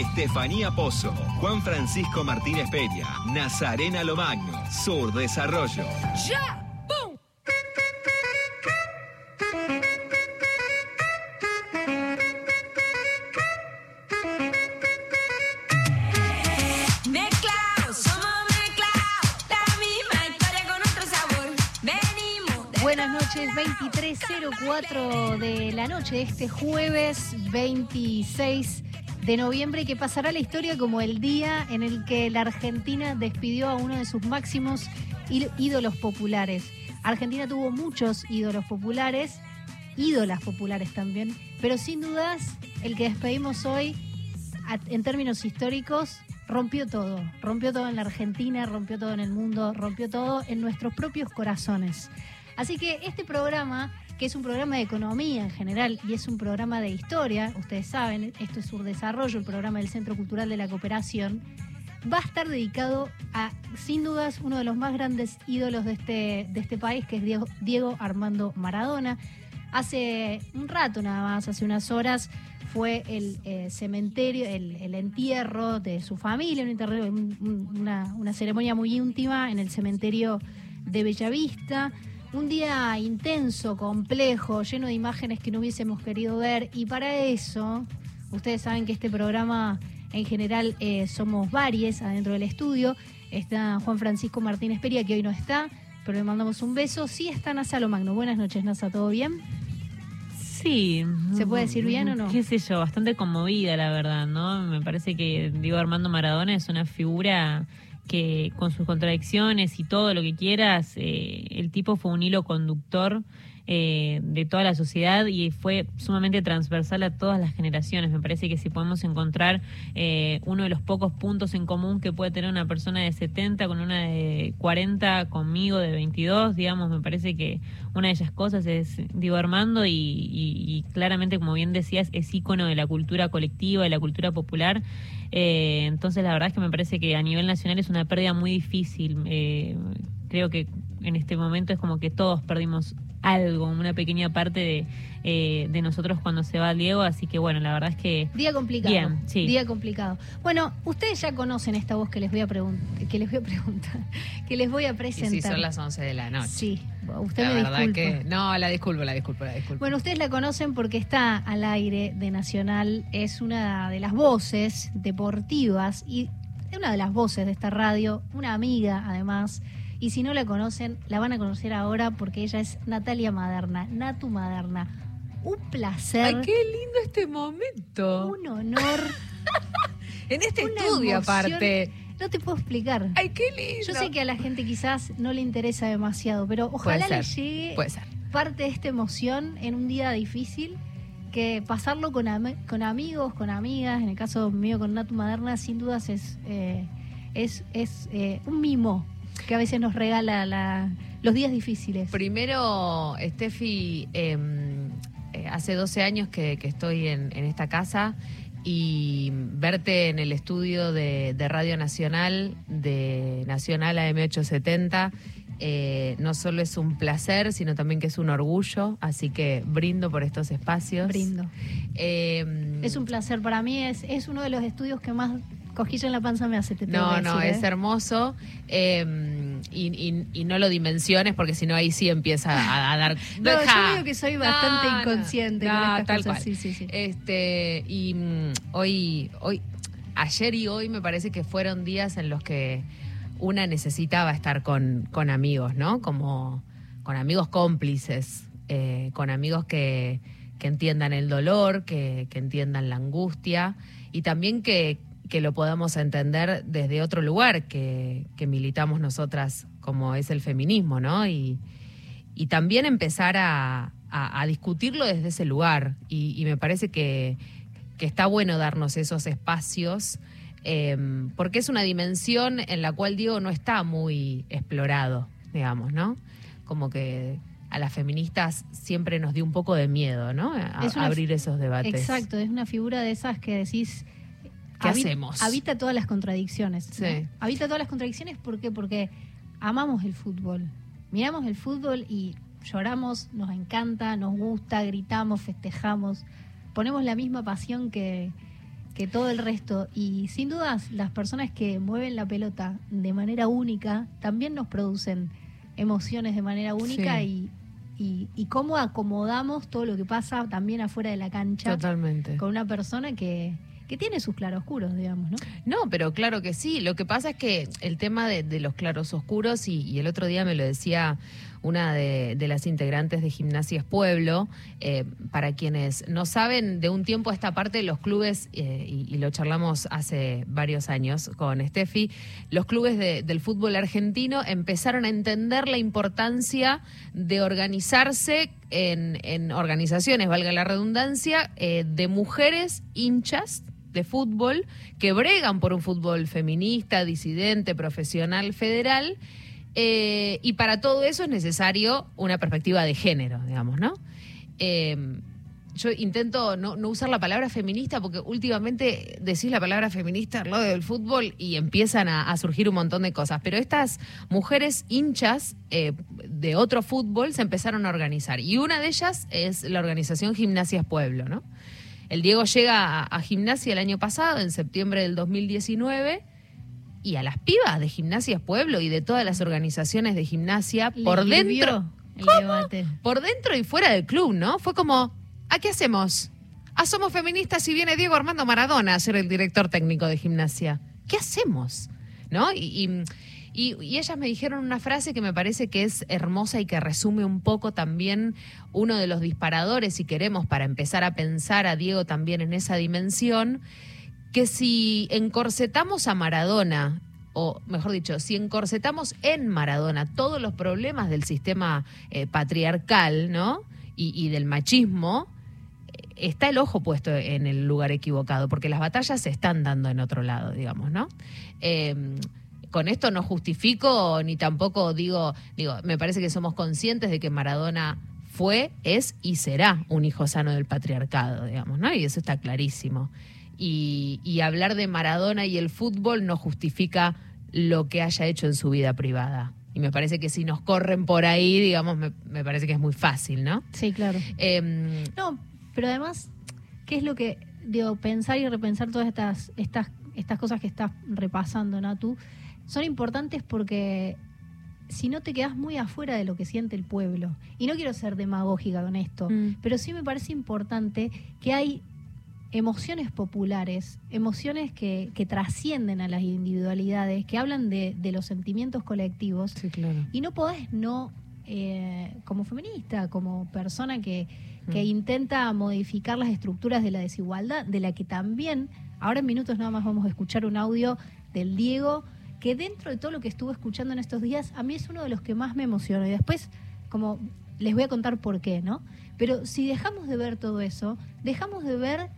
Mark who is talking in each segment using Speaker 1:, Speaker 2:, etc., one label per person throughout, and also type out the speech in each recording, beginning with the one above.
Speaker 1: Estefanía Pozo, Juan Francisco Martínez Peña, Nazarena Lomagno, Sur Desarrollo.
Speaker 2: ¡Ya! ¡Pum! Mezclados, somos mezclados, la misma historia con otro sabor. Venimos. de
Speaker 3: Buenas noches, 23.04 de la noche de este jueves 26 de noviembre que pasará la historia como el día en el que la Argentina despidió a uno de sus máximos ídolos populares. Argentina tuvo muchos ídolos populares, ídolas populares también, pero sin dudas el que despedimos hoy en términos históricos rompió todo, rompió todo en la Argentina, rompió todo en el mundo, rompió todo en nuestros propios corazones. Así que este programa, que es un programa de economía en general y es un programa de historia, ustedes saben, esto es Surdesarrollo, el programa del Centro Cultural de la Cooperación, va a estar dedicado a, sin dudas, uno de los más grandes ídolos de este, de este país, que es Diego, Armando Maradona. Hace un rato nada más, hace unas horas, fue el eh, cementerio, el, entierro de su familia, un- un- una, una ceremonia muy íntima en el cementerio de Bellavista. Un día intenso, complejo, lleno de imágenes que no hubiésemos querido ver y para eso, ustedes saben que este programa en general eh, somos varios adentro del estudio. Está Juan Francisco Martínez Peria, que hoy no está, pero le mandamos un beso. Sí está Nasa Magno. Buenas noches, Nasa, ¿todo bien?
Speaker 4: Sí.
Speaker 3: ¿Se puede decir bien o no?
Speaker 4: Qué sé yo, bastante conmovida, la verdad, ¿no? Me parece que Diego Armando Maradona es una figura que con sus contradicciones y todo lo que quieras, eh, el tipo fue un hilo conductor eh, de toda la sociedad y fue sumamente transversal a todas las generaciones. Me parece que si podemos encontrar eh, uno de los pocos puntos en común que puede tener una persona de 70 con una de 40, conmigo de 22, digamos, me parece que una de ellas cosas es Diego Armando y, y- y claramente, como bien decías, es ícono de la cultura colectiva, de la cultura popular. Eh, entonces, la verdad es que me parece que a nivel nacional es una pérdida muy difícil. Eh, creo que en este momento es como que todos perdimos algo, una pequeña parte de, eh, de nosotros cuando se va Diego, así que bueno, la verdad es que
Speaker 3: Día complicado.
Speaker 4: Bien, sí.
Speaker 3: Día complicado. Bueno, ustedes ya conocen esta voz que les voy a preguntar, que les voy a preguntar, que les voy a
Speaker 5: Y
Speaker 3: presentar.
Speaker 5: si son las 11 de la noche.
Speaker 3: Sí, usted
Speaker 5: la
Speaker 3: me
Speaker 5: verdad
Speaker 3: disculpa.
Speaker 5: que. No, la disculpo, la disculpo, la disculpo.
Speaker 3: Bueno, ustedes la conocen porque está al aire de Nacional, es una de las voces deportivas y una de las voces de esta radio, una amiga además. Y si no la conocen, la van a conocer ahora porque ella es Natalia Maderna, Natu Maderna. Un placer,
Speaker 5: Ay, qué lindo este momento.
Speaker 3: un honor,
Speaker 5: en este
Speaker 3: una
Speaker 5: estudio,
Speaker 3: emoción.
Speaker 5: aparte.
Speaker 3: no te puedo explicar.
Speaker 5: Ay, qué lindo.
Speaker 3: Yo sé que a la gente quizás no le interesa demasiado, pero ojalá le llegue
Speaker 5: Puede ser.
Speaker 3: parte de esta emoción en un día difícil que pasarlo con, am- con amigos, con amigas, en el caso mío con Natu Maderna, sin dudas es, eh, es, es eh, un mimo que a veces nos regala la- los días difíciles.
Speaker 5: Primero, Steffi, eh, eh, hace 12 años que, que estoy en, en esta casa y verte en el estudio de, de Radio Nacional, de Nacional AM870, eh, no solo es un placer, sino también que es un orgullo, así que brindo por estos espacios.
Speaker 3: Brindo.
Speaker 5: Eh,
Speaker 3: Es un placer para mí, es, es uno de los estudios que más cojilla en la panza me hace. Te tengo
Speaker 5: No,
Speaker 3: que
Speaker 5: no, es
Speaker 3: ¿eh?
Speaker 5: hermoso. eh, y, y- y no lo dimensiones porque si no ahí sí empieza a, a dar.
Speaker 3: No, yo
Speaker 5: Deja.
Speaker 3: digo que soy bastante
Speaker 5: no,
Speaker 3: inconsciente
Speaker 5: no,
Speaker 3: con estas
Speaker 5: tal
Speaker 3: cosas.
Speaker 5: cual.
Speaker 3: Sí, sí, sí.
Speaker 5: Este, y mm, hoy, hoy, ayer y hoy me parece que fueron días en los que una necesitaba estar con, con amigos, ¿no? Como con amigos cómplices, eh, con amigos que, que entiendan el dolor, que, que entiendan la angustia y también que, que lo podamos entender desde otro lugar que, que militamos nosotras, como es el feminismo, ¿no? Y, y también empezar a, a- a discutirlo desde ese lugar. Y, y me parece que, que está bueno darnos esos espacios, eh, porque es una dimensión en la cual Diego no está muy explorado, digamos, ¿no? Como que a las feministas siempre nos dio un poco de miedo, ¿no? A,
Speaker 3: Es una
Speaker 5: abrir esos debates.
Speaker 3: Exacto, es una figura de esas que decís.
Speaker 5: ¿Qué
Speaker 3: habi-
Speaker 5: hacemos?
Speaker 3: Habita todas las contradicciones. ¿no?
Speaker 5: Sí.
Speaker 3: Habita todas las contradicciones, ¿por qué? Porque amamos el fútbol. Miramos el fútbol y lloramos, nos encanta, nos gusta, gritamos, festejamos. Ponemos la misma pasión que, que todo el resto. Y sin dudas, las personas que mueven la pelota de manera única también nos producen emociones de manera única
Speaker 5: Sí.
Speaker 3: y, y, y cómo acomodamos todo lo que pasa también afuera de la cancha
Speaker 5: Totalmente.
Speaker 3: con una persona que, que tiene sus claroscuros, digamos, ¿no?
Speaker 5: No, pero claro que sí. Lo que pasa es que el tema de, los claros oscuros, y, y el otro día me lo decía una de, de las integrantes de Gimnasias Pueblo, eh, para quienes no saben, de un tiempo a esta parte los clubes, eh, y, y lo charlamos hace varios años con Steffi, los clubes de- del fútbol argentino empezaron a entender la importancia de organizarse en, en organizaciones, valga la redundancia, eh, de mujeres hinchas de fútbol que bregan por un fútbol feminista, disidente, profesional, federal. eh, y para todo eso es necesario una perspectiva de género, digamos, ¿no? Eh, yo intento no, usar la palabra feminista porque últimamente decís la palabra feminista al lado del fútbol y empiezan a, a surgir un montón de cosas. Pero estas mujeres hinchas eh, de otro fútbol se empezaron a organizar. Y una de ellas es la organización Gimnasias Pueblo, ¿no? El Diego llega a, a gimnasia el año pasado, en septiembre del 2019, y a las pibas de Gimnasias Pueblo y de todas las organizaciones de gimnasia
Speaker 3: Le
Speaker 5: por dentro,
Speaker 3: el debate.
Speaker 5: por dentro y fuera del club, ¿no? Fue como, ¿a qué hacemos? Ah, somos feministas y viene Diego Armando Maradona a ser el director técnico de gimnasia. ¿Qué hacemos? ¿No? Y, y- y- ellas me dijeron una frase que me parece que es hermosa y que resume un poco también uno de los disparadores, si queremos, para empezar a pensar a Diego también en esa dimensión, que si encorsetamos a Maradona, o mejor dicho, si encorsetamos en Maradona todos los problemas del sistema eh, patriarcal, ¿no? Y, del machismo, eh, está el ojo puesto en el lugar equivocado, porque las batallas se están dando en otro lado, digamos, ¿no? Eh, con esto no justifico ni tampoco digo, digo, me parece que somos conscientes de que Maradona fue, es y será un hijo sano del patriarcado, digamos, ¿no? Y eso está clarísimo. Y, y hablar de Maradona y el fútbol no justifica lo que haya hecho en su vida privada. Y me parece que si nos corren por ahí, digamos, me, me parece que es muy fácil, ¿no?
Speaker 3: Sí, claro.
Speaker 5: Em,
Speaker 3: No, pero además, ¿qué es lo que, digo, pensar y repensar todas estas, estas, estas cosas que estás repasando, Natu, son importantes porque si no te quedas muy afuera de lo que siente el pueblo. Y no quiero ser demagógica con esto,
Speaker 5: Mm.
Speaker 3: pero sí me parece importante que hay emociones populares, emociones que, que trascienden a las individualidades, que hablan de, de los sentimientos colectivos
Speaker 5: sí, claro.
Speaker 3: y no podés no, eh, como feminista, como persona que, que
Speaker 5: Mm.
Speaker 3: intenta modificar las estructuras de la desigualdad, de la que también, ahora en minutos nada más vamos a escuchar un audio del Diego, que dentro de todo lo que estuve escuchando en estos días, a mí es uno de los que más me emociona. Y después, como les voy a contar por qué, ¿no? Pero si dejamos de ver todo eso, dejamos de ver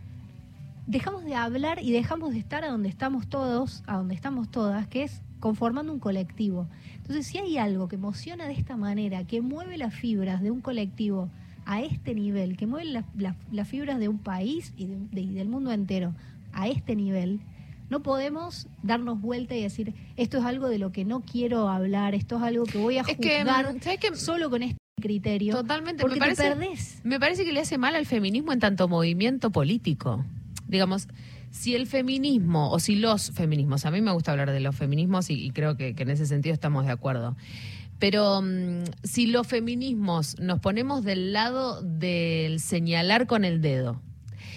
Speaker 3: dejamos de hablar y dejamos de estar a donde estamos todos, a donde estamos todas, que es conformando un colectivo. Entonces, si hay algo que emociona de esta manera, que mueve las fibras de un colectivo a este nivel, que mueve la- la- las fibras de un país y, de- y del mundo entero a este nivel, no podemos darnos vuelta y decir, esto es algo de lo que no quiero hablar, esto es algo que voy a
Speaker 5: Es que,
Speaker 3: juzgar
Speaker 5: ¿sabes qué?
Speaker 3: solo con este criterio.
Speaker 5: Totalmente,
Speaker 3: porque
Speaker 5: me parece,
Speaker 3: te perdés.
Speaker 5: me parece que le hace mal al feminismo en tanto movimiento político. Digamos, si el feminismo o si los feminismos, a mí me gusta hablar de los feminismos y, y creo que, que en ese sentido estamos de acuerdo. Pero mm, si los feminismos nos ponemos del lado del señalar con el dedo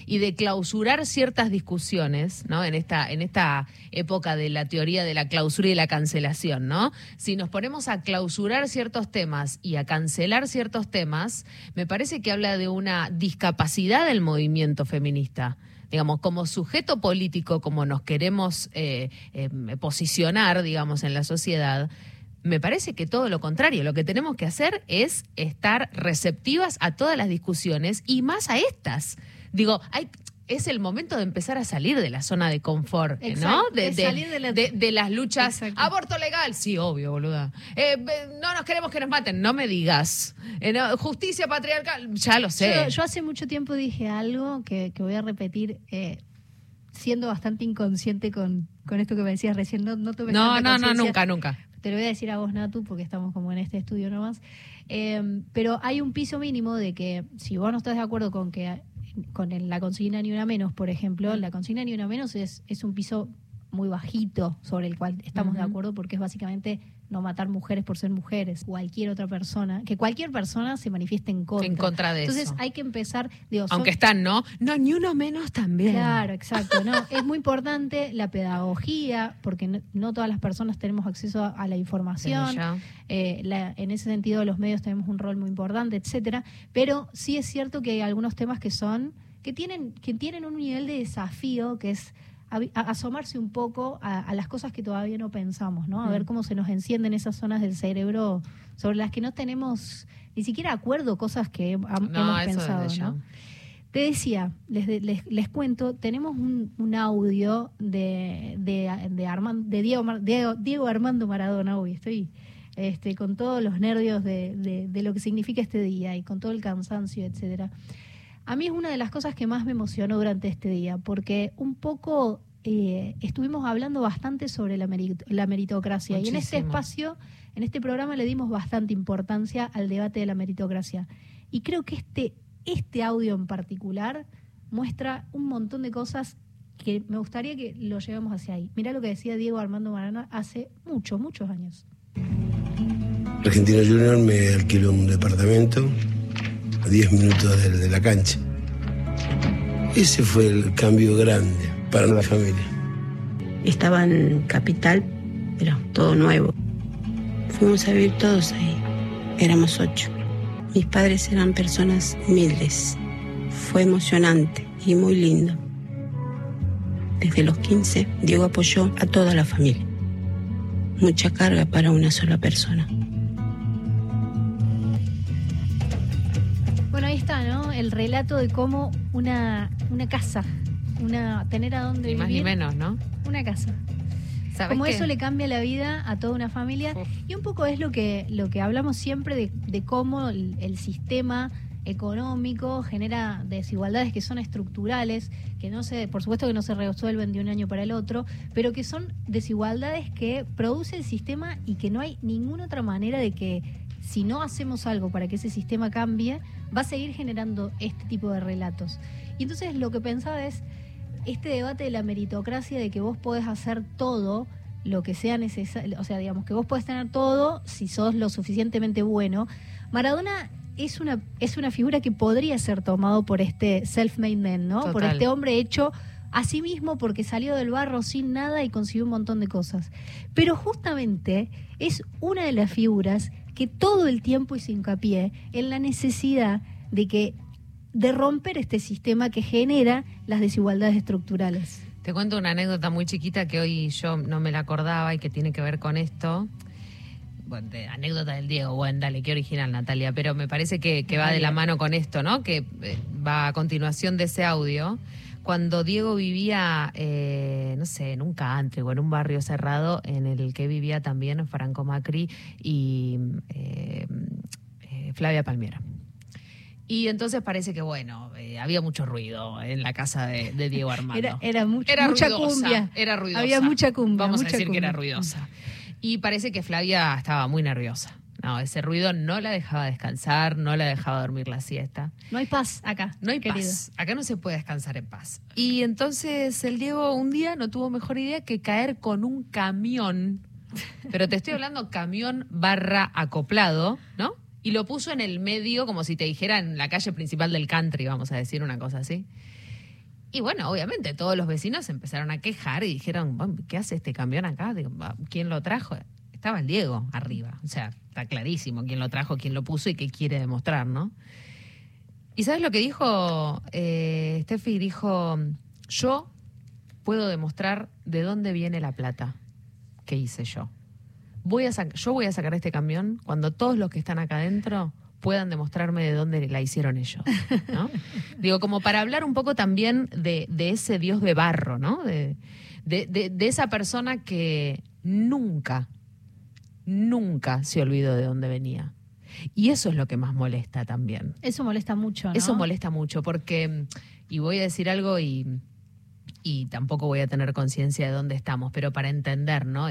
Speaker 5: y de clausurar ciertas discusiones, ¿no? En esta, en esta época de la teoría de la clausura y la cancelación, ¿no? Si nos ponemos a clausurar ciertos temas y a cancelar ciertos temas, me parece que habla de una discapacidad del movimiento feminista digamos, como sujeto político, como nos queremos eh, eh, posicionar, digamos, en la sociedad, me parece que todo lo contrario. Lo que tenemos que hacer es estar receptivas a todas las discusiones y más a estas. Digo, hay, es el momento de empezar a salir de la zona de confort, ¿no?
Speaker 3: Exacto,
Speaker 5: De,
Speaker 3: de
Speaker 5: de-
Speaker 3: salir de la-
Speaker 5: de- de las luchas.
Speaker 3: Exacto.
Speaker 5: Aborto legal, sí, obvio, boluda. Eh, no nos queremos que nos maten, no me digas. Eh, no, justicia patriarcal, ya lo sé.
Speaker 3: Yo, yo hace mucho tiempo dije algo que, que voy a repetir, eh, siendo bastante inconsciente con, con esto que me decías recién. No, no, tomes
Speaker 5: no, no, no, nunca, nunca.
Speaker 3: Te lo voy a decir a vos, Natu, porque estamos como en este estudio nomás. Pero hay un piso mínimo de que si vos no estás de acuerdo con que con el- la consigna Ni Una Menos, por ejemplo, la consigna Ni Una Menos es, es un piso muy bajito sobre el cual estamos de acuerdo porque es básicamente no matar mujeres por ser mujeres. Cualquier otra persona, que cualquier persona se manifieste en contra.
Speaker 5: En contra de
Speaker 3: Entonces
Speaker 5: eso.
Speaker 3: hay que empezar, digo, son-
Speaker 5: Aunque están, ¿no? No, ni uno menos también.
Speaker 3: Claro, exacto. No, es muy importante la pedagogía, porque no, no todas las personas tenemos acceso a, a la información. Eh, la- en ese sentido, los medios tenemos un rol muy importante, etcétera. Pero sí es cierto que hay algunos temas que son que tienen que tienen un nivel de desafío que es a- asomarse un poco a, a las cosas que todavía no pensamos, ¿no? A ver
Speaker 5: Mm.
Speaker 3: cómo se nos encienden esas zonas del cerebro sobre las que no tenemos ni siquiera acuerdo, cosas que
Speaker 5: No,
Speaker 3: hemos pensado. ¿no? Te decía, les, les, les cuento, tenemos un, un audio de, de, de, Diego, Diego, Diego Armando Maradona. Uy, estoy este, con todos los nervios de, de- de lo que significa este día y con todo el cansancio, etcétera. A mí es una de las cosas que más me emocionó durante este día, porque un poco eh, estuvimos hablando bastante sobre la, merit- la meritocracia y en este espacio, en este programa le dimos bastante importancia al debate de la meritocracia. Y creo que este, este audio en particular muestra un montón de cosas que me gustaría que lo llevemos hacia ahí. Mirá lo que decía Diego Armando Maradona hace muchos, muchos años.
Speaker 6: Argentino Junior me alquiló un departamento 10 minutos de, la cancha. Ese fue el cambio grande para la familia.
Speaker 7: Estaba en Capital, pero todo nuevo. Fuimos a vivir todos ahí. Éramos ocho. Mis padres eran personas humildes. Fue emocionante y muy lindo. Desde los 15, Diego apoyó a toda la familia. Mucha carga para una sola persona.
Speaker 3: El relato de cómo una, una casa, una tener a dónde
Speaker 5: Ni más ni menos, ¿no?
Speaker 3: una casa.
Speaker 5: ¿Sabes
Speaker 3: Como
Speaker 5: qué?
Speaker 3: eso le cambia la vida a toda una familia.
Speaker 5: Uf.
Speaker 3: Y un poco es lo que, lo que hablamos siempre de, de cómo el, el sistema económico genera desigualdades que son estructurales, que no se, por supuesto que no se resuelven de un año para el otro, pero que son desigualdades que produce el sistema y que no hay ninguna otra manera de que si no hacemos algo para que ese sistema cambie, va a seguir generando este tipo de relatos. Y entonces lo que pensaba es, este debate de la meritocracia, de que vos podés hacer todo lo que sea necesario, o sea, digamos que vos podés tener todo si sos lo suficientemente bueno. Maradona es una, es una figura que podría ser tomado por este self-made man, ¿no? Por este hombre hecho a sí mismo porque salió del barro sin nada y consiguió un montón de cosas. Pero justamente es una de las figuras que todo el tiempo hizo hincapié en la necesidad de que de romper este sistema que genera las desigualdades estructurales.
Speaker 5: Te cuento una anécdota muy chiquita que hoy yo no me la acordaba y que tiene que ver con esto. Bueno, de- anécdota del Diego, bueno, dale, qué original Natalia, pero me parece que, que va de la mano con esto, ¿no? Que eh, va a continuación de ese audio. Cuando Diego vivía, eh, no sé, en un country o en un barrio cerrado en el que vivía también Franco Macri y eh, eh, Flavia Palmiera. Y entonces parece que, bueno, eh, había mucho ruido en la casa de, de Diego Armando.
Speaker 3: Era, era mucho-
Speaker 5: Era
Speaker 3: mucha
Speaker 5: ruidosa,
Speaker 3: cumbia.
Speaker 5: Era ruidosa.
Speaker 3: Había mucha cumbia.
Speaker 5: Vamos
Speaker 3: mucha
Speaker 5: a decir que era ruidosa. Y parece que Flavia estaba muy nerviosa. No, ese ruido no la dejaba descansar, no la dejaba dormir la siesta.
Speaker 3: No hay paz acá.
Speaker 5: No hay
Speaker 3: querido.
Speaker 5: paz. Acá no se puede descansar en paz. Y entonces el Diego un día no tuvo mejor idea que caer con un camión. Pero te estoy hablando camión barra acoplado, ¿no? Y lo puso en el medio, como si te dijera en la calle principal del country, vamos a decir una cosa así. Y bueno, obviamente todos los vecinos empezaron a quejar y dijeron, "Bueno, ¿qué hace este camión acá? Digo, "Va, ¿Quién lo trajo? Estaba el Diego arriba. O sea, está clarísimo quién lo trajo, quién lo puso y qué quiere demostrar, ¿no? ¿Y sabes lo que dijo eh, Steffi? Dijo, yo puedo demostrar de dónde viene la plata que hice yo. Voy a yo voy a sacar este camión cuando todos los que están acá adentro puedan demostrarme de dónde la hicieron ellos. ¿no? Digo, como para hablar un poco también de, de ese dios de barro, ¿no? De, de- de- de esa persona que nunca, nunca se olvidó de dónde venía. Y eso es lo que más molesta también.
Speaker 3: Eso molesta mucho, ¿no?
Speaker 5: Eso molesta mucho porque, y voy a decir algo y, y tampoco voy a tener conciencia de dónde estamos, pero para entender, ¿no?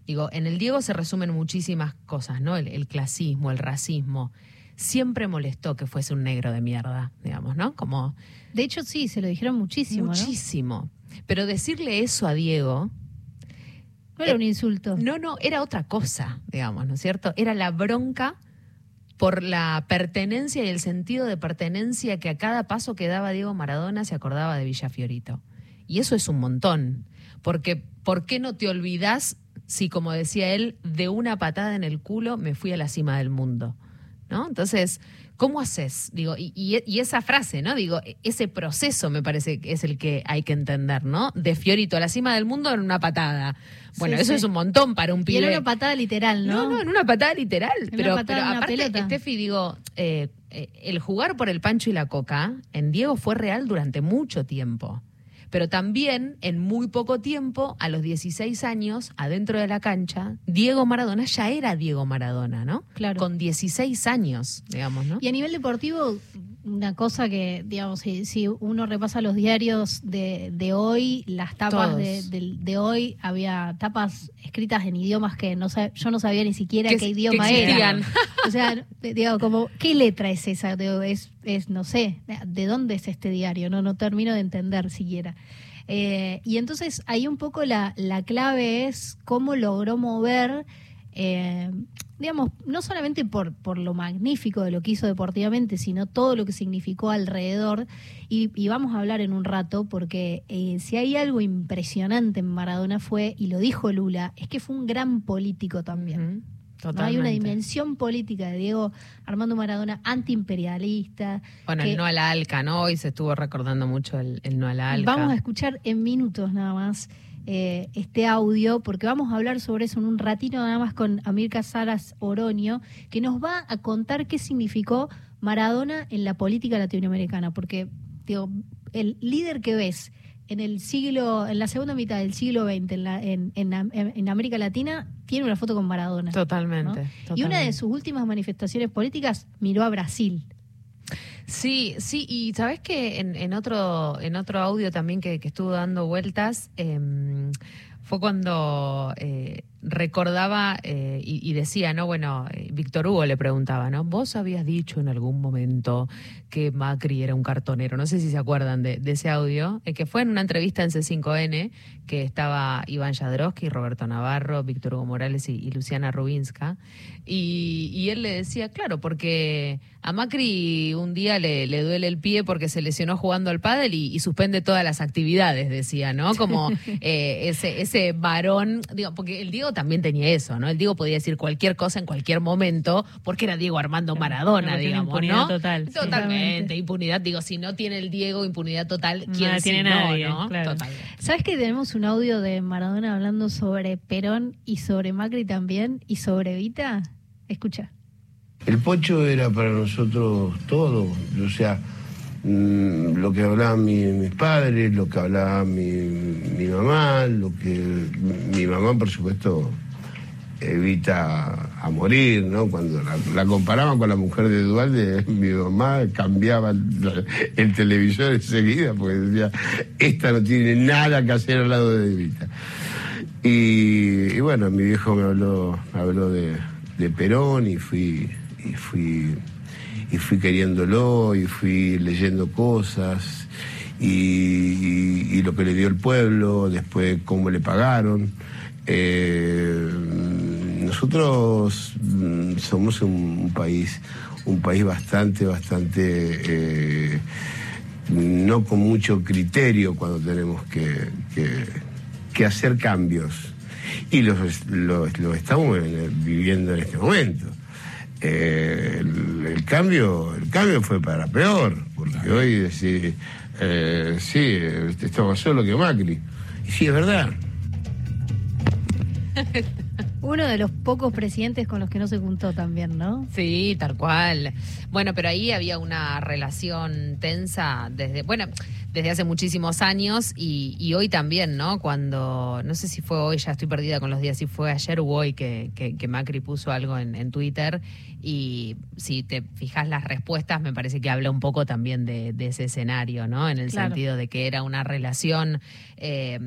Speaker 5: Eh, Digo, en el Diego se resumen muchísimas cosas, ¿no? El, el clasismo, el racismo. siempre molestó que fuese un negro de mierda, digamos, ¿no? Como
Speaker 3: De hecho, sí, se lo dijeron muchísimo, ¿no?
Speaker 5: muchísimo. Pero decirle eso a Diego,
Speaker 3: No era un insulto.
Speaker 5: no, no, era otra cosa, digamos, ¿no es cierto? Era la bronca por la pertenencia y el sentido de pertenencia que a cada paso que daba Diego Maradona se acordaba de Villafiorito. Y eso es un montón, porque ¿por qué no te olvidas si, como decía él, de una patada en el culo me fui a la cima del mundo? ¿No? Entonces, ¿cómo haces? Digo, y, y- y esa frase, ¿no? Digo, ese proceso me parece que es el que hay que entender, ¿no? De Fiorito a la cima del mundo en una patada. Bueno,
Speaker 3: Sí,
Speaker 5: eso
Speaker 3: sí.
Speaker 5: es un montón para un
Speaker 3: Y
Speaker 5: pibe.
Speaker 3: era una patada literal, ¿no?
Speaker 5: No, no, en una patada literal. pero
Speaker 3: patada
Speaker 5: pero
Speaker 3: en una
Speaker 5: aparte,
Speaker 3: pelota.
Speaker 5: Steffi, digo, eh, eh, el jugar por el pancho y la coca en Diego fue real durante mucho tiempo. Pero también, en muy poco tiempo, a los 16 años, adentro de la cancha, Diego Maradona ya era Diego Maradona, ¿no?
Speaker 3: Claro.
Speaker 5: Con 16 años, digamos, ¿no?
Speaker 3: Y a nivel deportivo, una cosa que, digamos, si, si uno repasa los diarios de, de hoy, las tapas de, de- de hoy, había tapas escritas en idiomas que no sab- yo no sabía ni siquiera
Speaker 5: Que-
Speaker 3: qué
Speaker 5: que
Speaker 3: idioma
Speaker 5: existían.
Speaker 3: era. O sea, digo, como, ¿qué letra es esa? Digo, es, es, no sé, ¿de dónde es este diario? No, no termino de entender siquiera. Eh, y entonces ahí un poco la, la clave es cómo logró mover, eh, digamos, no solamente por, por lo magnífico de lo que hizo deportivamente, sino todo lo que significó alrededor. Y, y vamos a hablar en un rato, porque eh, si hay algo impresionante en Maradona fue, y lo dijo Lula, es que fue un gran político también. Hay una dimensión política de Diego Armando Maradona antiimperialista.
Speaker 5: Bueno,
Speaker 3: que-
Speaker 5: el no a la alca, ¿no? Hoy se estuvo recordando mucho el, el no a la alca.
Speaker 3: Vamos a escuchar en minutos nada más eh, este audio, porque vamos a hablar sobre eso en un ratito nada más con Amir Casaras Oroño, que nos va a contar qué significó Maradona en la política latinoamericana, porque digo, el líder que ves en el siglo, en la segunda mitad del siglo XX en, la- en, en Am- en América Latina, tiene una foto con Maradona.
Speaker 5: Totalmente,
Speaker 3: ¿no? Y una de sus últimas manifestaciones políticas miró a Brasil.
Speaker 5: Sí, sí, y sabes que en, en otro, en otro audio también que, que estuvo dando vueltas, em, fue cuando eh, recordaba eh, y, y decía, ¿no? Bueno, eh, Víctor Hugo le preguntaba, ¿no? Vos habías dicho en algún momento que Macri era un cartonero, no sé si se acuerdan de, de ese audio, eh, que fue en una entrevista en C5N, que estaba Iván Jadrowski, Roberto Navarro, Víctor Hugo Morales y, y Luciana Rubinska, y, y él le decía, claro, porque a Macri un día le, le duele el pie porque se lesionó jugando al pádel y, y suspende todas las actividades, decía, ¿no? Como eh, ese, ese varón, digo, porque el Diego también tenía eso, ¿no? El Diego podía decir cualquier cosa en cualquier momento porque era Diego Armando Maradona, digamos,
Speaker 4: impunidad
Speaker 5: ¿no?
Speaker 4: total, sí.
Speaker 5: Totalmente, impunidad. Digo, si no tiene el Diego impunidad total,
Speaker 4: No
Speaker 5: ¿quién sí
Speaker 4: tiene
Speaker 5: no,
Speaker 4: nadie,
Speaker 5: no?
Speaker 4: claro.
Speaker 5: Totalmente.
Speaker 3: ¿Sabes que tenemos un audio de Maradona hablando sobre Perón y sobre Macri también y sobre Vita? Escucha.
Speaker 6: El pocho era para nosotros todo, o sea, lo que hablaban mi- mis padres, lo que hablaba mi, mamá, lo que mi mamá, por supuesto, evita a morir, ¿no? Cuando la, comparaban con la mujer de Dualde, mi mamá cambiaba el, el televisor enseguida porque decía, esta no tiene nada que hacer al lado de Evita. Y, y bueno, mi viejo me habló, me habló de, de Perón y fui, y fui, y fui queriéndolo y fui leyendo cosas y, lo que le dio el pueblo, después cómo le pagaron. Eh, nosotros mm, somos un, país, un país bastante, bastante eh, no con mucho criterio cuando tenemos que, que- hacer cambios. Y los, los, los estamos viviendo en este momento. Eh, el, el cambio, el cambio fue para peor, porque hoy decir, eh, sí, está más solo que Macri. Y sí, es verdad.
Speaker 3: Uno de los pocos presidentes con los que no se juntó también, ¿no?
Speaker 5: Sí, tal cual. Bueno, pero ahí había una relación tensa desde, bueno, desde hace muchísimos años y, y hoy también, ¿no? Cuando, no sé si fue hoy, ya estoy perdida con los días, si fue ayer o hoy que, que- que Macri puso algo en, en Twitter y si te fijas las respuestas, me parece que habla un poco también de, de ese escenario, ¿no? En el
Speaker 3: Claro.
Speaker 5: sentido de que era una relación... eh,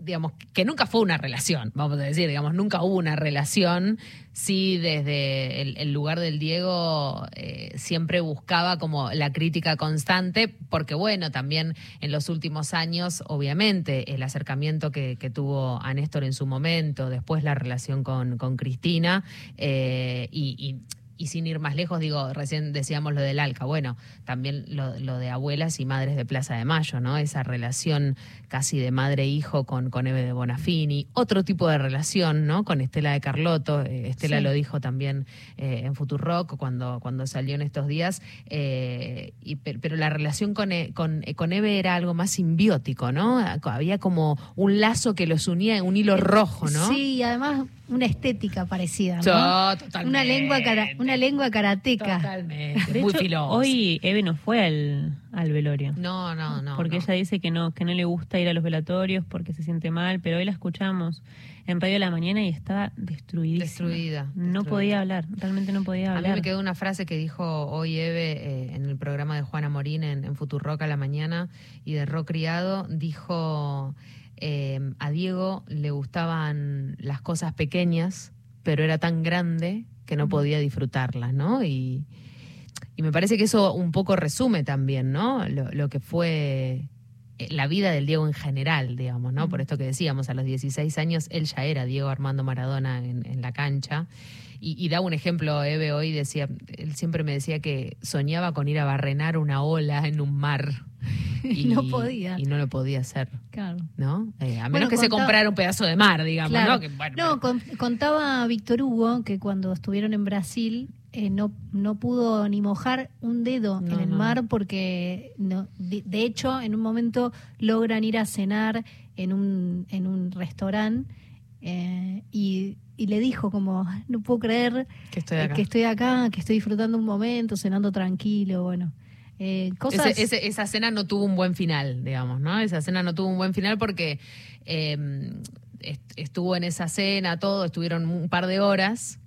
Speaker 5: digamos, que nunca fue una relación, vamos a decir, digamos, nunca hubo una relación. Sí, desde el, lugar del Diego eh, siempre buscaba como la crítica constante, porque bueno, también en los últimos años, obviamente, el acercamiento que, tuvo a Néstor en su momento, después la relación con, con Cristina, eh, y y sin ir más lejos, digo, recién decíamos lo del ALCA, bueno, también lo, lo de abuelas y madres de Plaza de Mayo, ¿no? Esa relación casi de madre-hijo con, con Eve de Bonafini, otro tipo de relación, ¿no? Con Estela de Carlotto, eh, Estela
Speaker 3: Sí.
Speaker 5: lo dijo también eh, en Futurock cuando, cuando salió en estos días, eh, y, pero la relación con, E- con, con Eve era algo más simbiótico, ¿no? Había como un lazo que los unía un hilo rojo, ¿no?
Speaker 3: Sí, y además una estética parecida, ¿no?
Speaker 5: Yo, totalmente.
Speaker 3: Una lengua, cara- una lengua karateca.
Speaker 5: Totalmente.
Speaker 4: De
Speaker 5: Muy
Speaker 4: hecho,
Speaker 5: filosa.
Speaker 4: hoy Eve no fue al, al velorio.
Speaker 5: No, no, no.
Speaker 4: porque
Speaker 5: no.
Speaker 4: ella dice que no, que no le gusta ir a los velatorios porque se siente mal, pero hoy la escuchamos en Radio de la Mañana y estaba destruidísima.
Speaker 5: Destruida,
Speaker 4: No
Speaker 5: destruida.
Speaker 4: podía hablar, realmente no podía
Speaker 5: A
Speaker 4: hablar.
Speaker 5: mí me quedó una frase que dijo hoy Eve eh, en el programa de Juana Morín en, en Futurock a la mañana y de Rock Criado. Dijo: eh, A Diego le gustaban las cosas pequeñas, pero era tan grande que no podía disfrutarlas, ¿no? Y, y me parece que eso un poco resume también, ¿no? Lo, lo que fue eh, la vida del Diego en general, digamos, ¿no? Por esto que decíamos, a los 16 años él ya era Diego Armando Maradona en, en la cancha. Y, y da un ejemplo, Eve hoy decía, él siempre me decía que soñaba con ir a barrenar una ola en un mar.
Speaker 3: Y no podía.
Speaker 5: Y no lo podía hacer,
Speaker 3: Claro.
Speaker 5: ¿no? Eh, a menos
Speaker 3: Bueno,
Speaker 5: que se comprara un pedazo de mar, digamos,
Speaker 3: Claro.
Speaker 5: ¿no? Que, bueno,
Speaker 3: No, con- contaba Víctor Hugo que cuando estuvieron en Brasil eh, no, no pudo ni mojar un dedo
Speaker 5: No,
Speaker 3: en el
Speaker 5: no.
Speaker 3: mar porque, no, de, de hecho, en un momento logran ir a cenar en un, en un restaurante eh, y, y le dijo como, no puedo creer
Speaker 5: que estoy acá.
Speaker 3: que estoy acá, que estoy disfrutando un momento, cenando tranquilo, bueno. Eh, cosas...
Speaker 5: Ese- ese- esa cena no tuvo un buen final, digamos, ¿no? Esa cena no tuvo un buen final porque eh, est- estuvo en esa cena, todo, estuvieron un par de horas.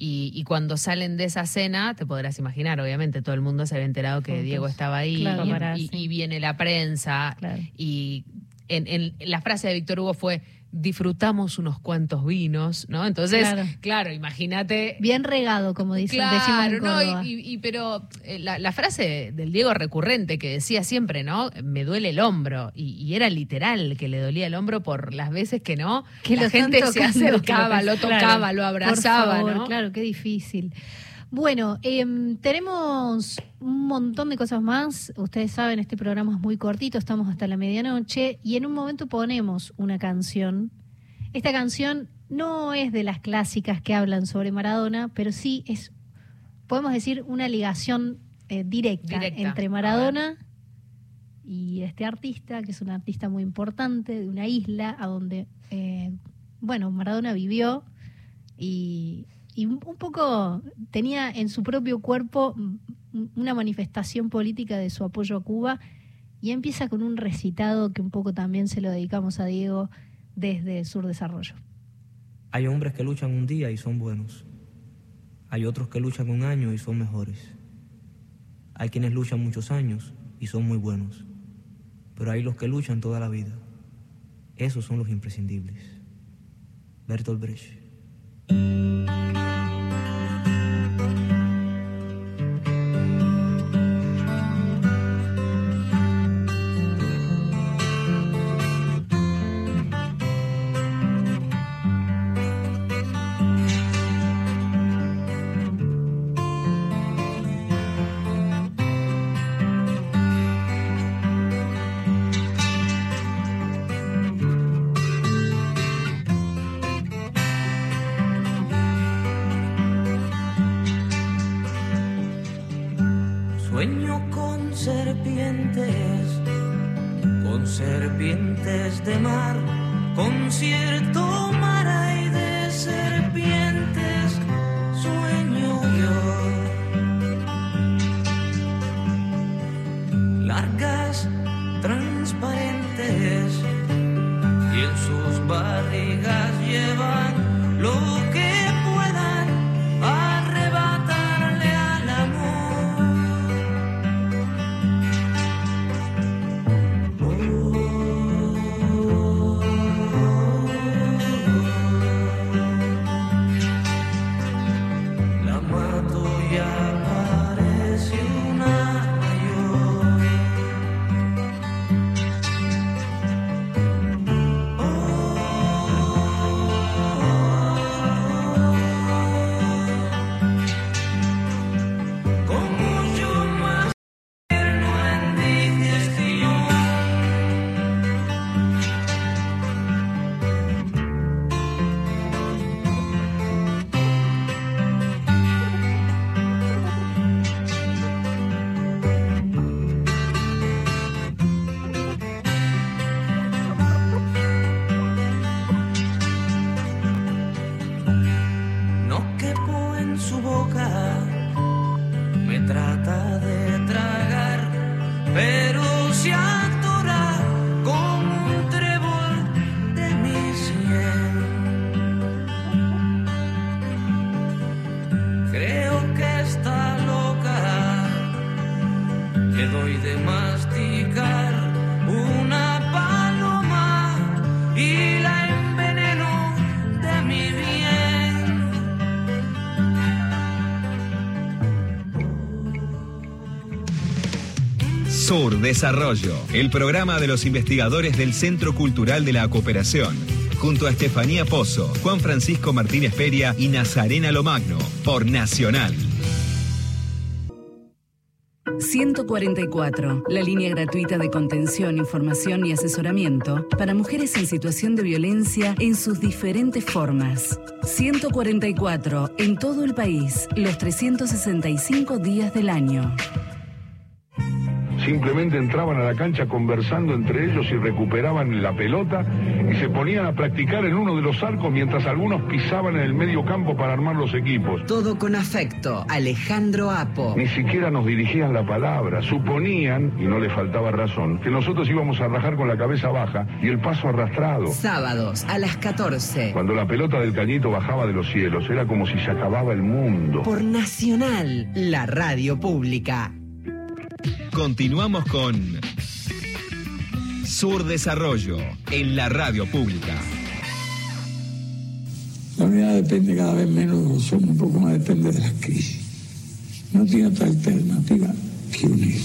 Speaker 5: Y, y cuando salen de esa cena, te podrás imaginar, obviamente, todo el mundo se había enterado que
Speaker 3: Juntos.
Speaker 5: Diego estaba ahí
Speaker 3: Claro.
Speaker 5: y-
Speaker 4: Paparazzi.
Speaker 5: y, y viene la prensa.
Speaker 3: Claro.
Speaker 5: Y en, en- la frase de Víctor Hugo fue, disfrutamos unos cuantos vinos, ¿no? Entonces,
Speaker 3: Claro.
Speaker 5: claro, imagínate
Speaker 3: Bien regado, como dicen, en
Speaker 5: Claro, no, y, pero eh, la, la frase del Diego recurrente que decía siempre, ¿no? Me duele el hombro. Y, y era literal que le dolía el hombro por las veces que no.
Speaker 3: Que
Speaker 5: la gente se acercaba, lo
Speaker 3: lo-
Speaker 5: tocaba,
Speaker 4: claro.
Speaker 5: lo
Speaker 3: Por
Speaker 5: abrazaba,
Speaker 3: favor,
Speaker 5: ¿no?
Speaker 3: Claro, qué difícil. Bueno, em, tenemos un montón de cosas más. Ustedes saben, este programa es muy cortito, estamos hasta la medianoche y en un momento ponemos una canción. Esta canción no es de las clásicas que hablan sobre Maradona, pero sí es, podemos decir, una ligación eh, directa,
Speaker 5: Directa.
Speaker 3: entre Maradona y este artista, que es un artista muy importante de una isla a donde, eh, bueno, Maradona vivió y, y un poco tenía en su propio cuerpo una manifestación política de su apoyo a Cuba y empieza con un recitado que un poco también se lo dedicamos a Diego desde Sur Desarrollo.
Speaker 8: Hay hombres que luchan un día y son buenos. Hay otros que luchan un año y son mejores. Hay quienes luchan muchos años y son muy buenos. Pero hay los que luchan toda la vida. Esos son los imprescindibles. Bertolt Brecht. Serpientes, con serpientes de mar, con cierto mar hay de serpientes,
Speaker 1: Sur Desarrollo, el programa de los investigadores del Centro Cultural de la Cooperación. Junto a Estefanía Pozo, Juan Francisco Martínez Peria y Nazarena Lomagno, por Nacional.
Speaker 9: 144, la línea gratuita de contención, información y asesoramiento para mujeres en situación de violencia en sus diferentes formas. 144, en todo el país, los 365 días del año.
Speaker 10: Simplemente entraban a la cancha conversando entre ellos y recuperaban la pelota y se ponían a practicar en uno de los arcos mientras algunos pisaban en el medio campo para armar los equipos.
Speaker 11: Todo con afecto. Alejandro Apo.
Speaker 10: Ni siquiera nos dirigían la palabra. Suponían, y no le faltaba razón, que nosotros íbamos a rajar con la cabeza baja y el paso arrastrado.
Speaker 11: Sábados a las 14.
Speaker 10: Cuando la pelota del cañito bajaba de los cielos, era como si se acababa el mundo.
Speaker 11: Por Nacional, la radio pública.
Speaker 1: Continuamos con Sur Desarrollo en la radio pública.
Speaker 12: La unidad depende cada vez menos de nosotros, un poco más depende de las crisis. No tiene otra alternativa que unir.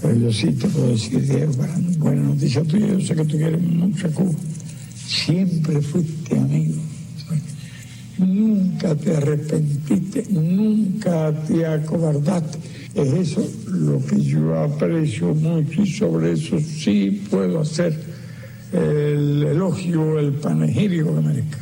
Speaker 12: Pero yo sí te puedo decir, Diego, buena noticia tuya, yo sé que tú quieres mucho a Cuba. Siempre fuiste amigo. Nunca te arrepentiste, nunca te acobardaste. Es eso lo que yo aprecio mucho y sobre eso sí puedo hacer el elogio, el panegírico que merezca.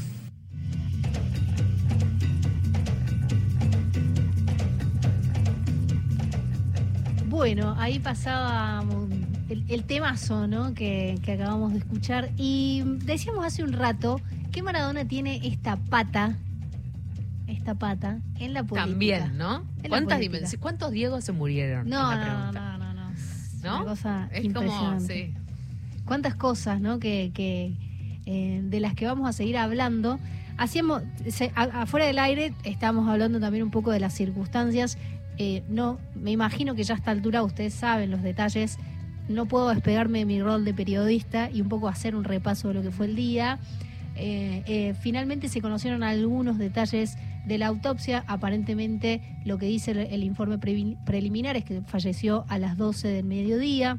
Speaker 3: Bueno, ahí pasaba um, el, el temazo ¿no? que, que acabamos de escuchar. Y decíamos hace un rato que Maradona tiene esta pata, esta pata en la política.
Speaker 5: También, ¿no? ¿Cuántas dimensiones? ¿Cuántos Diegos se murieron?
Speaker 3: No, no, no, no, no. Es
Speaker 5: ¿No?
Speaker 3: Una cosa
Speaker 5: Es como, sí.
Speaker 3: cuántas cosas, ¿no? Que, que, eh, de las que vamos a seguir hablando. Hacíamos, se- a- afuera del aire estábamos hablando también un poco de las circunstancias. Eh, no, me imagino que ya a esta altura ustedes saben los detalles. No puedo despegarme de mi rol de periodista y un poco hacer un repaso de lo que fue el día. Eh, eh, finalmente se conocieron algunos detalles de la autopsia. Aparentemente lo que dice el, el informe preliminar es que falleció a las 12 del mediodía,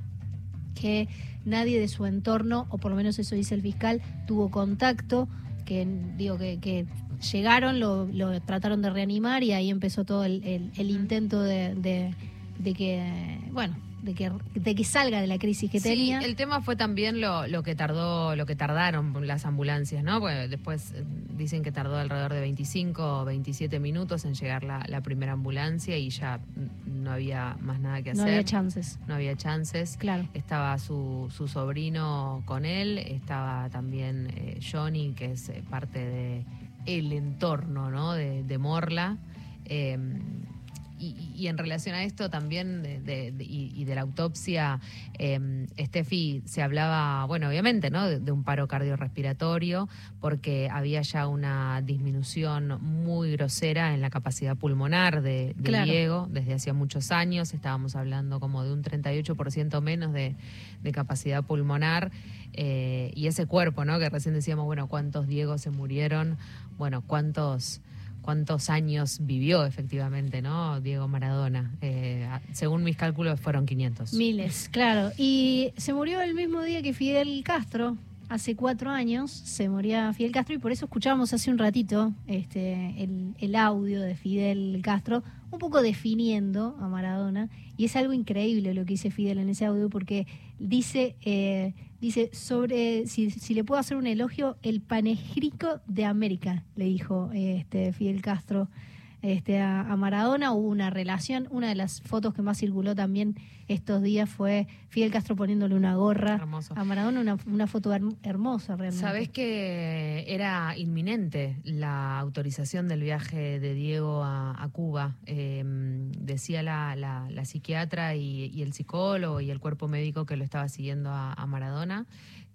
Speaker 3: que nadie de su entorno, o por lo menos eso dice el fiscal, tuvo contacto, que digo que, que llegaron, lo, lo trataron de reanimar y ahí empezó todo el, el- el intento de, de- de que, bueno, de que, de que salga de la crisis que
Speaker 5: Sí,
Speaker 3: tenía.
Speaker 5: el tema fue también lo, lo que tardó, lo que tardaron las ambulancias, ¿no? Porque después eh, dicen que tardó alrededor de 25 o 27 minutos en llegar la, la primera ambulancia y ya no había más nada que
Speaker 3: No
Speaker 5: hacer.
Speaker 3: había chances.
Speaker 5: No había chances.
Speaker 3: Claro.
Speaker 5: Estaba su, su sobrino con él, estaba también eh, Johnny, que es eh, parte de el entorno, ¿no? De, de Morla. Eh, y, y en relación a esto también de, de- de- y, y de la autopsia, eh, Steffi se hablaba, bueno, obviamente, ¿no? De, de un paro cardiorrespiratorio, porque había ya una disminución muy grosera en la capacidad pulmonar de,
Speaker 3: Claro.
Speaker 5: Diego desde hacía muchos años. Estábamos hablando como de un 38% menos de, capacidad pulmonar. eh, y ese cuerpo, ¿no? Que recién decíamos, bueno, cuántos Diegos se murieron, bueno, cuántos cuántos años vivió efectivamente, ¿no? Diego Maradona. Eh, según mis cálculos fueron 500.
Speaker 3: Miles, claro. Y se murió el mismo día que Fidel Castro. Hace cuatro años se moría Fidel Castro y por eso escuchábamos hace un ratito este, el, el audio de Fidel Castro, un poco definiendo a Maradona. Y es algo increíble lo que dice Fidel en ese audio porque dice, eh, dice sobre, si, si le puedo hacer un elogio, el panegírico de América, le dijo eh, este, Fidel Castro este, a, a Maradona, hubo una relación. Una de las fotos que más circuló también estos días fue Fidel Castro poniéndole una gorra
Speaker 5: Hermoso.
Speaker 3: a Maradona, una, una foto herm- hermosa realmente.
Speaker 5: Sabes que era inminente la autorización del viaje de Diego a, a Cuba. Eh, decía la, la- la psiquiatra y, y el psicólogo y el cuerpo médico que lo estaba siguiendo a, a Maradona,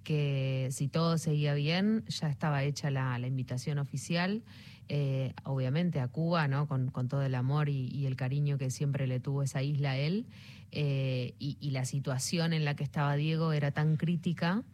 Speaker 5: que si todo seguía bien, ya estaba hecha la, la invitación oficial. Eh, obviamente a Cuba, ¿no? Con, con todo el amor y, y el cariño que siempre le tuvo esa isla a él. eh, y, y la situación en la que estaba Diego era tan crítica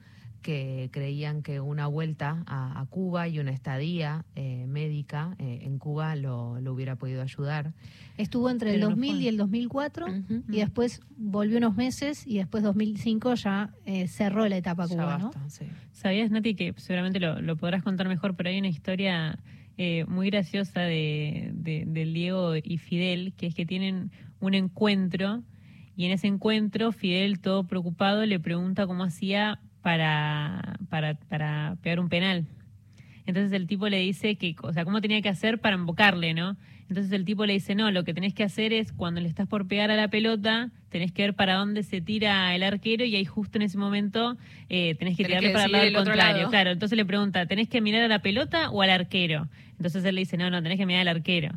Speaker 5: que creían que una vuelta a, a Cuba y una estadía eh, médica eh, en Cuba lo, lo hubiera podido ayudar.
Speaker 3: Estuvo entre el
Speaker 5: Pero no
Speaker 3: 2000
Speaker 5: fue.
Speaker 3: y el 2004 y después volvió unos meses y después 2005 ya eh, cerró la etapa
Speaker 5: Ya
Speaker 3: Cuba, ¿no?
Speaker 5: sí.
Speaker 4: ¿Sabías, Nati, que seguramente lo, lo podrás contar mejor, pero hay una historia eh, muy graciosa de, de- Diego y Fidel, que es que tienen un encuentro y en ese encuentro Fidel, todo preocupado, le pregunta cómo hacía para, para, para pegar un penal. Entonces el tipo le dice que, o sea, cómo tenía que hacer para embocarle, ¿no? Entonces el tipo le dice, no, lo que tenés que hacer es cuando le estás por pegar a la pelota, tenés que ver para dónde se tira el arquero y ahí justo en ese momento eh, tenés que
Speaker 5: Tenés
Speaker 4: tirarle
Speaker 5: que
Speaker 4: para el lado
Speaker 5: el
Speaker 4: contrario.
Speaker 5: lado.
Speaker 4: Claro, entonces le pregunta, ¿tenés que mirar a la pelota o al arquero? Entonces él le dice, no, no, tenés que mirar al arquero.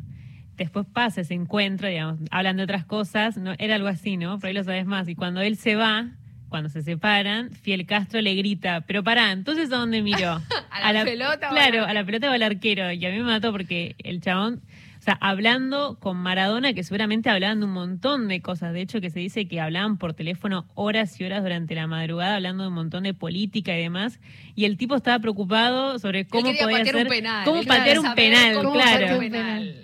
Speaker 4: Después pasa ese encuentro, digamos, hablan de otras cosas, no era algo así, ¿no? Por ahí lo sabes más. Y cuando él se va, cuando se separan, Fiel Castro le grita, pero pará, entonces ¿a dónde miró?
Speaker 5: ¿A la pelota o al
Speaker 4: Claro,
Speaker 5: arquero?
Speaker 4: a la pelota o al arquero. Y a mí me mató porque el chabón, o sea, hablando con Maradona, que seguramente hablaban de un montón de cosas. De hecho, que se dice que hablaban por teléfono horas y horas durante la madrugada, hablando de un montón de política y demás. Y el tipo estaba preocupado sobre cómo podía
Speaker 5: patear un
Speaker 4: hacer,
Speaker 5: penal,
Speaker 4: cómo patear un penal,
Speaker 5: cómo
Speaker 4: claro.
Speaker 5: patear un
Speaker 3: penal.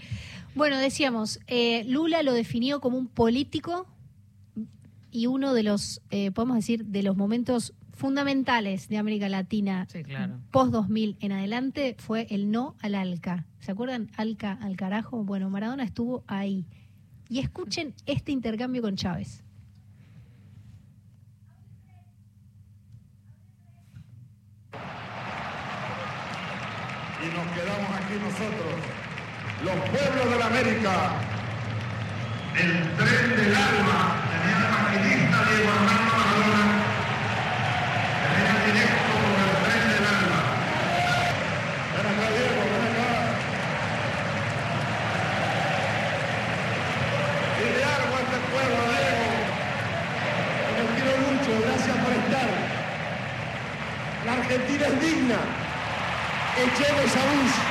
Speaker 3: Bueno, decíamos, eh, Lula lo definió como un político y uno de los, eh, podemos decir, de los momentos fundamentales de América Latina
Speaker 5: Sí, claro.
Speaker 3: post 2000 en adelante fue el no al ALCA. ¿Se acuerdan? ALCA al carajo. Bueno, Maradona estuvo ahí. Y escuchen este intercambio con Chávez.
Speaker 13: y nos quedamos aquí nosotros, los pueblos de la América. El tren del alma, tenía el maquinista Diego Armando Maradona, venía directo por el tren del alma. Ven acá, Diego, ven acá. Dile algo a este pueblo, Diego. Los quiero mucho, gracias por estar. La Argentina es digna. Echemos a Bush.